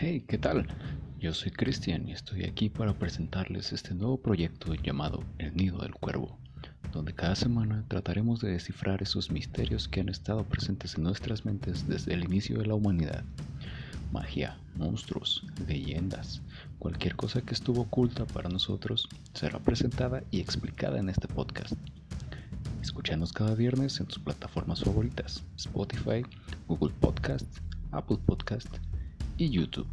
Hey, ¿qué tal? Yo soy Cristian y estoy aquí para presentarles este nuevo proyecto llamado El Nido del Cuervo, donde cada semana trataremos de descifrar esos misterios que han estado presentes en nuestras mentes desde el inicio de la humanidad. Magia, monstruos, leyendas, cualquier cosa que estuvo oculta para nosotros será presentada y explicada en este podcast. Escúchanos cada viernes en tus plataformas favoritas, Spotify, Google Podcast, Apple Podcast y YouTube.